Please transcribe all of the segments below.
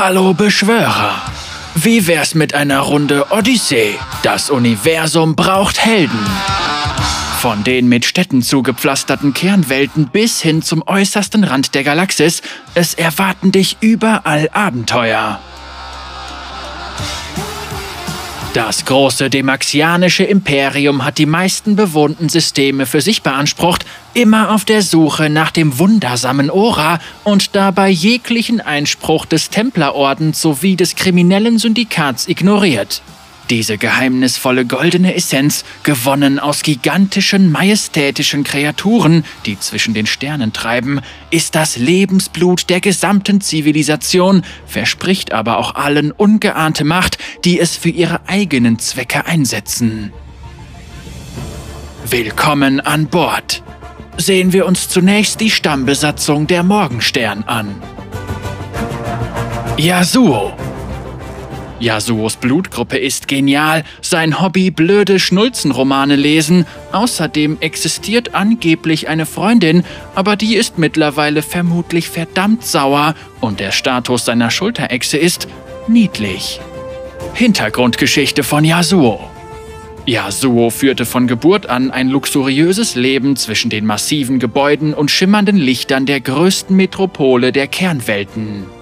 Hallo Beschwörer. Wie wär's mit einer Runde Odyssee? Das Universum braucht Helden. Von den mit Städten zugepflasterten Kernwelten bis hin zum äußersten Rand der Galaxis, es erwarten dich überall Abenteuer. Das große demaxianische Imperium hat die meisten bewohnten Systeme für sich beansprucht, immer auf der Suche nach dem wundersamen Ora und dabei jeglichen Einspruch des Templerordens sowie des kriminellen Syndikats ignoriert. Diese geheimnisvolle goldene Essenz, gewonnen aus gigantischen, majestätischen Kreaturen, die zwischen den Sternen treiben, ist das Lebensblut der gesamten Zivilisation, verspricht aber auch allen ungeahnte Macht, die es für ihre eigenen Zwecke einsetzen. Willkommen an Bord. Sehen wir uns zunächst die Stammbesatzung der Morgenstern an. Yasuo, Yasuos Blutgruppe ist genial, sein Hobby blöde Schnulzenromane lesen. Außerdem existiert angeblich eine Freundin, aber die ist mittlerweile vermutlich verdammt sauer und der Status seiner Schulterechse ist niedlich. Hintergrundgeschichte von Yasuo. Yasuo führte von Geburt an ein luxuriöses Leben zwischen den massiven Gebäuden und schimmernden Lichtern der größten Metropole der Kernwelten.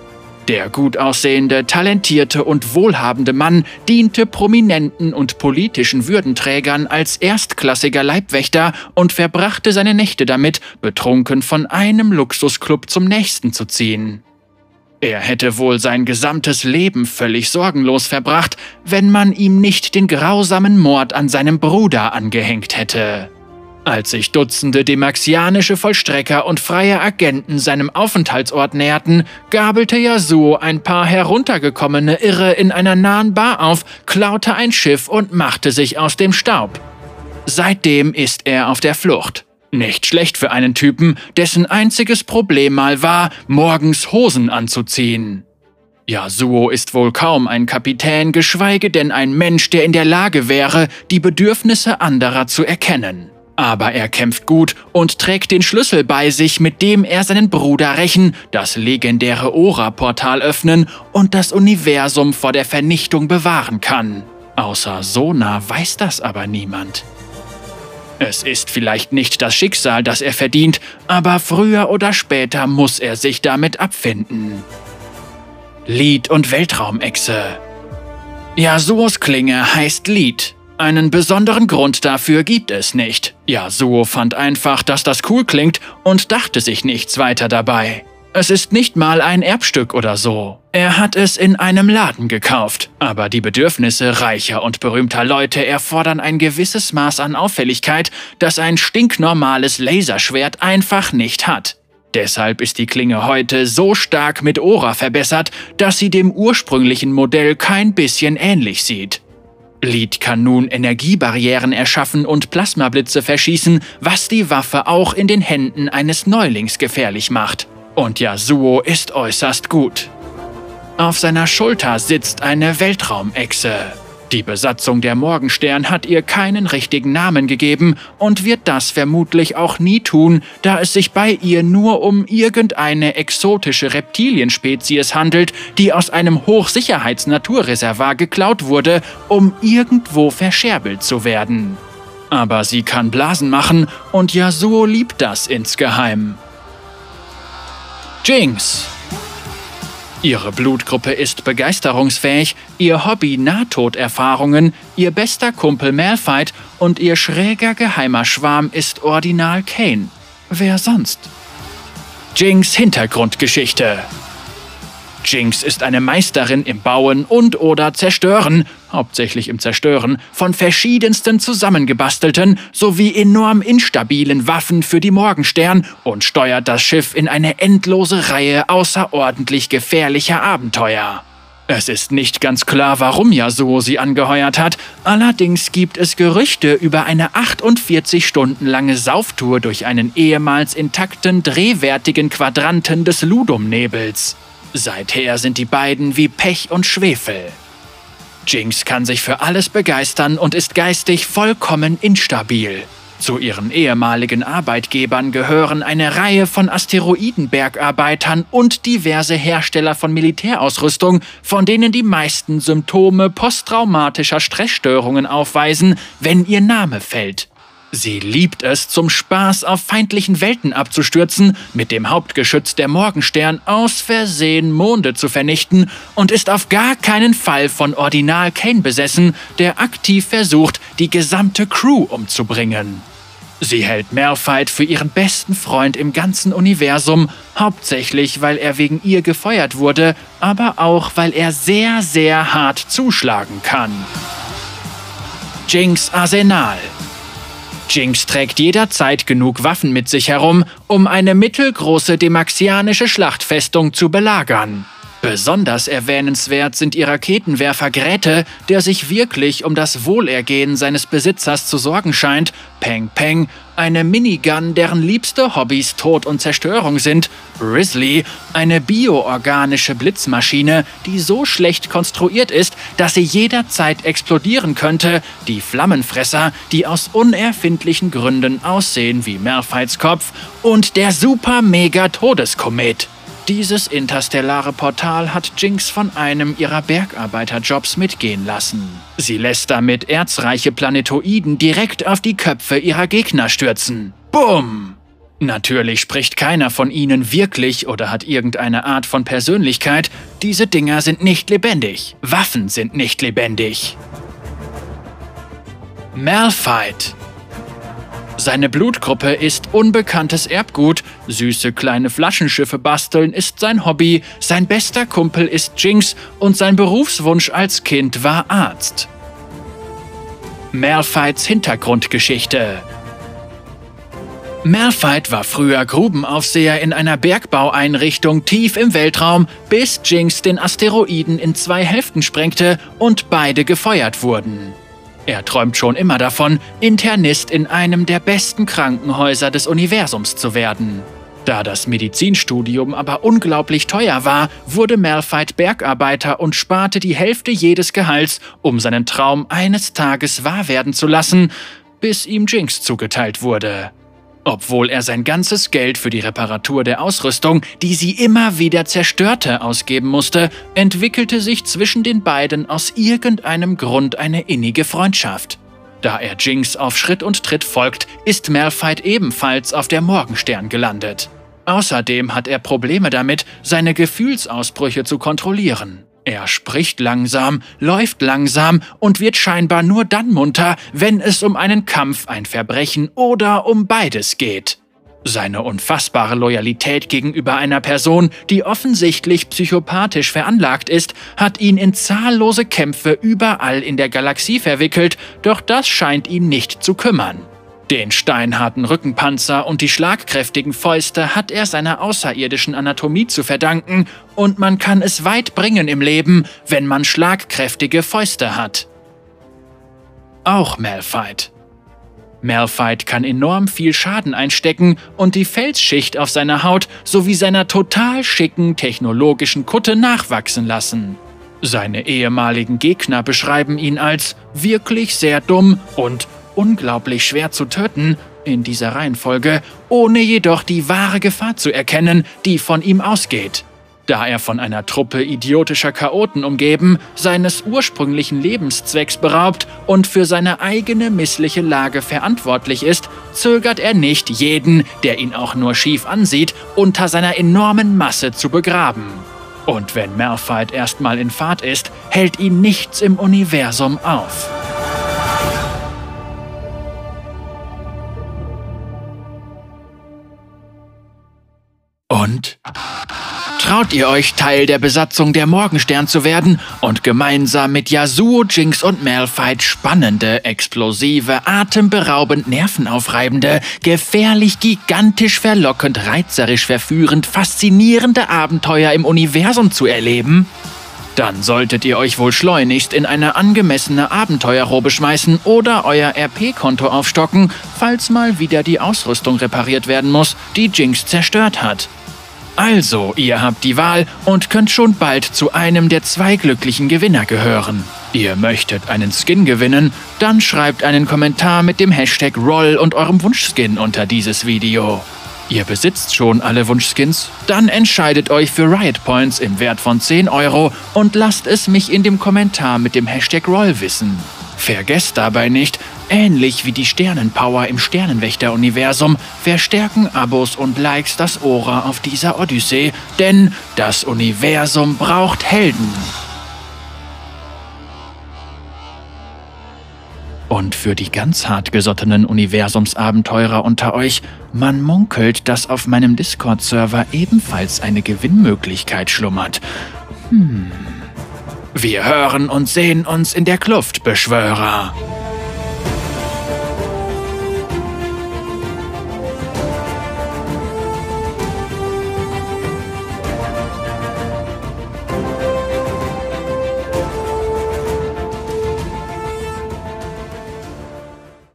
Der gut aussehende, talentierte und wohlhabende Mann diente prominenten und politischen Würdenträgern als erstklassiger Leibwächter und verbrachte seine Nächte damit, betrunken von einem Luxusclub zum nächsten zu ziehen. Er hätte wohl sein gesamtes Leben völlig sorgenlos verbracht, wenn man ihm nicht den grausamen Mord an seinem Bruder angehängt hätte. Als sich Dutzende demaxianische Vollstrecker und freie Agenten seinem Aufenthaltsort näherten, gabelte Yasuo ein paar heruntergekommene Irre in einer nahen Bar auf, klaute ein Schiff und machte sich aus dem Staub. Seitdem ist er auf der Flucht. Nicht schlecht für einen Typen, dessen einziges Problem mal war, morgens Hosen anzuziehen. Yasuo ist wohl kaum ein Kapitän, geschweige denn ein Mensch, der in der Lage wäre, die Bedürfnisse anderer zu erkennen. Aber er kämpft gut und trägt den Schlüssel bei sich, mit dem er seinen Bruder rächen, das legendäre Ora-Portal öffnen und das Universum vor der Vernichtung bewahren kann. Außer Sona weiß das aber niemand. Es ist vielleicht nicht das Schicksal, das er verdient, aber früher oder später muss er sich damit abfinden. Lied und Weltraumechse Yasuos Klinge heißt Lied einen besonderen Grund dafür gibt es nicht. Yasuo fand einfach, dass das cool klingt und dachte sich nichts weiter dabei. Es ist nicht mal ein Erbstück oder so. Er hat es in einem Laden gekauft. Aber die Bedürfnisse reicher und berühmter Leute erfordern ein gewisses Maß an Auffälligkeit, das ein stinknormales Laserschwert einfach nicht hat. Deshalb ist die Klinge heute so stark mit Ora verbessert, dass sie dem ursprünglichen Modell kein bisschen ähnlich sieht. Lead kann nun Energiebarrieren erschaffen und Plasmablitze verschießen, was die Waffe auch in den Händen eines Neulings gefährlich macht. Und Yasuo ist äußerst gut. Auf seiner Schulter sitzt eine Weltraumechse. Die Besatzung der Morgenstern hat ihr keinen richtigen Namen gegeben und wird das vermutlich auch nie tun, da es sich bei ihr nur um irgendeine exotische Reptilienspezies handelt, die aus einem Hochsicherheitsnaturreservat geklaut wurde, um irgendwo verscherbelt zu werden. Aber sie kann Blasen machen und Yasuo liebt das insgeheim. Jinx Ihre Blutgruppe ist begeisterungsfähig, ihr Hobby Nahtoderfahrungen, ihr bester Kumpel Malphite und ihr schräger geheimer Schwarm ist Ordinal Kane. Wer sonst? Jinx Hintergrundgeschichte Jinx ist eine Meisterin im Bauen und oder Zerstören, hauptsächlich im Zerstören, von verschiedensten zusammengebastelten sowie enorm instabilen Waffen für die Morgenstern und steuert das Schiff in eine endlose Reihe außerordentlich gefährlicher Abenteuer. Es ist nicht ganz klar, warum Yasuo sie angeheuert hat, allerdings gibt es Gerüchte über eine 48 Stunden lange Sauftour durch einen ehemals intakten, drehwertigen Quadranten des Ludum-Nebels. Seither sind die beiden wie Pech und Schwefel. Jinx kann sich für alles begeistern und ist geistig vollkommen instabil. Zu ihren ehemaligen Arbeitgebern gehören eine Reihe von Asteroidenbergarbeitern und diverse Hersteller von Militärausrüstung, von denen die meisten Symptome posttraumatischer Stressstörungen aufweisen, wenn ihr Name fällt. Sie liebt es, zum Spaß auf feindlichen Welten abzustürzen, mit dem Hauptgeschütz der Morgenstern aus Versehen Monde zu vernichten und ist auf gar keinen Fall von Ordinal Kane besessen, der aktiv versucht, die gesamte Crew umzubringen. Sie hält Malphite für ihren besten Freund im ganzen Universum, hauptsächlich weil er wegen ihr gefeuert wurde, aber auch weil er sehr, sehr hart zuschlagen kann. Jinx Arsenal Jinx trägt jederzeit genug Waffen mit sich herum, um eine mittelgroße demaxianische Schlachtfestung zu belagern. Besonders erwähnenswert sind ihr Raketenwerfer Gräte, der sich wirklich um das Wohlergehen seines Besitzers zu sorgen scheint, Peng Peng, eine Minigun, deren liebste Hobbys Tod und Zerstörung sind, Grizzly, eine bioorganische Blitzmaschine, die so schlecht konstruiert ist, dass sie jederzeit explodieren könnte, die Flammenfresser, die aus unerfindlichen Gründen aussehen wie Malphites Kopf, und der Super-Mega-Todeskomet. Dieses interstellare Portal hat Jinx von einem ihrer Bergarbeiterjobs mitgehen lassen. Sie lässt damit erzreiche Planetoiden direkt auf die Köpfe ihrer Gegner stürzen. Bumm! Natürlich spricht keiner von ihnen wirklich oder hat irgendeine Art von Persönlichkeit. Diese Dinger sind nicht lebendig. Waffen sind nicht lebendig. Malphite seine Blutgruppe ist unbekanntes Erbgut, süße kleine Flaschenschiffe basteln ist sein Hobby, sein bester Kumpel ist Jinx und sein Berufswunsch als Kind war Arzt. Malphites Hintergrundgeschichte Malphite war früher Grubenaufseher in einer Bergbaueinrichtung tief im Weltraum, bis Jinx den Asteroiden in zwei Hälften sprengte und beide gefeuert wurden. Er träumt schon immer davon, Internist in einem der besten Krankenhäuser des Universums zu werden. Da das Medizinstudium aber unglaublich teuer war, wurde Malphite Bergarbeiter und sparte die Hälfte jedes Gehalts, um seinen Traum eines Tages wahr werden zu lassen, bis ihm Jinx zugeteilt wurde. Obwohl er sein ganzes Geld für die Reparatur der Ausrüstung, die sie immer wieder zerstörte, ausgeben musste, entwickelte sich zwischen den beiden aus irgendeinem Grund eine innige Freundschaft. Da er Jinx auf Schritt und Tritt folgt, ist Malphite ebenfalls auf der Morgenstern gelandet. Außerdem hat er Probleme damit, seine Gefühlsausbrüche zu kontrollieren. Er spricht langsam, läuft langsam und wird scheinbar nur dann munter, wenn es um einen Kampf, ein Verbrechen oder um beides geht. Seine unfassbare Loyalität gegenüber einer Person, die offensichtlich psychopathisch veranlagt ist, hat ihn in zahllose Kämpfe überall in der Galaxie verwickelt, doch das scheint ihn nicht zu kümmern. Den steinharten Rückenpanzer und die schlagkräftigen Fäuste hat er seiner außerirdischen Anatomie zu verdanken und man kann es weit bringen im Leben, wenn man schlagkräftige Fäuste hat. Auch Malphite. Malphite kann enorm viel Schaden einstecken und die Felsschicht auf seiner Haut sowie seiner total schicken technologischen Kutte nachwachsen lassen. Seine ehemaligen Gegner beschreiben ihn als wirklich sehr dumm und unglaublich schwer zu töten, in dieser Reihenfolge, ohne jedoch die wahre Gefahr zu erkennen, die von ihm ausgeht. Da er von einer Truppe idiotischer Chaoten umgeben, seines ursprünglichen Lebenszwecks beraubt und für seine eigene missliche Lage verantwortlich ist, zögert er nicht, jeden, der ihn auch nur schief ansieht, unter seiner enormen Masse zu begraben. Und wenn Malphite erstmal in Fahrt ist, hält ihn nichts im Universum auf. Und? Traut ihr euch, Teil der Besatzung der Morgenstern zu werden und gemeinsam mit Yasuo, Jinx und Malphite spannende, explosive, atemberaubend, nervenaufreibende, gefährlich, gigantisch verlockend, reizerisch verführend, faszinierende Abenteuer im Universum zu erleben? Dann solltet ihr euch wohl schleunigst in eine angemessene Abenteuerrobe schmeißen oder euer RP-Konto aufstocken, falls mal wieder die Ausrüstung repariert werden muss, die Jinx zerstört hat. Also, ihr habt die Wahl und könnt schon bald zu einem der zwei glücklichen Gewinner gehören. Ihr möchtet einen Skin gewinnen? Dann schreibt einen Kommentar mit dem Hashtag Roll und eurem Wunschskin unter dieses Video. Ihr besitzt schon alle Wunschskins? Dann entscheidet euch für Riot Points im Wert von 10 Euro und lasst es mich in dem Kommentar mit dem Hashtag Roll wissen. Vergesst dabei nicht, ähnlich wie die Sternenpower im Sternenwächter-Universum verstärken Abos und Likes das Aura auf dieser Odyssee, denn das Universum braucht Helden. Und für die ganz hartgesottenen Universumsabenteurer unter euch, man munkelt, dass auf meinem Discord-Server ebenfalls eine Gewinnmöglichkeit schlummert. Hm. Wir hören und sehen uns in der Kluft, Beschwörer.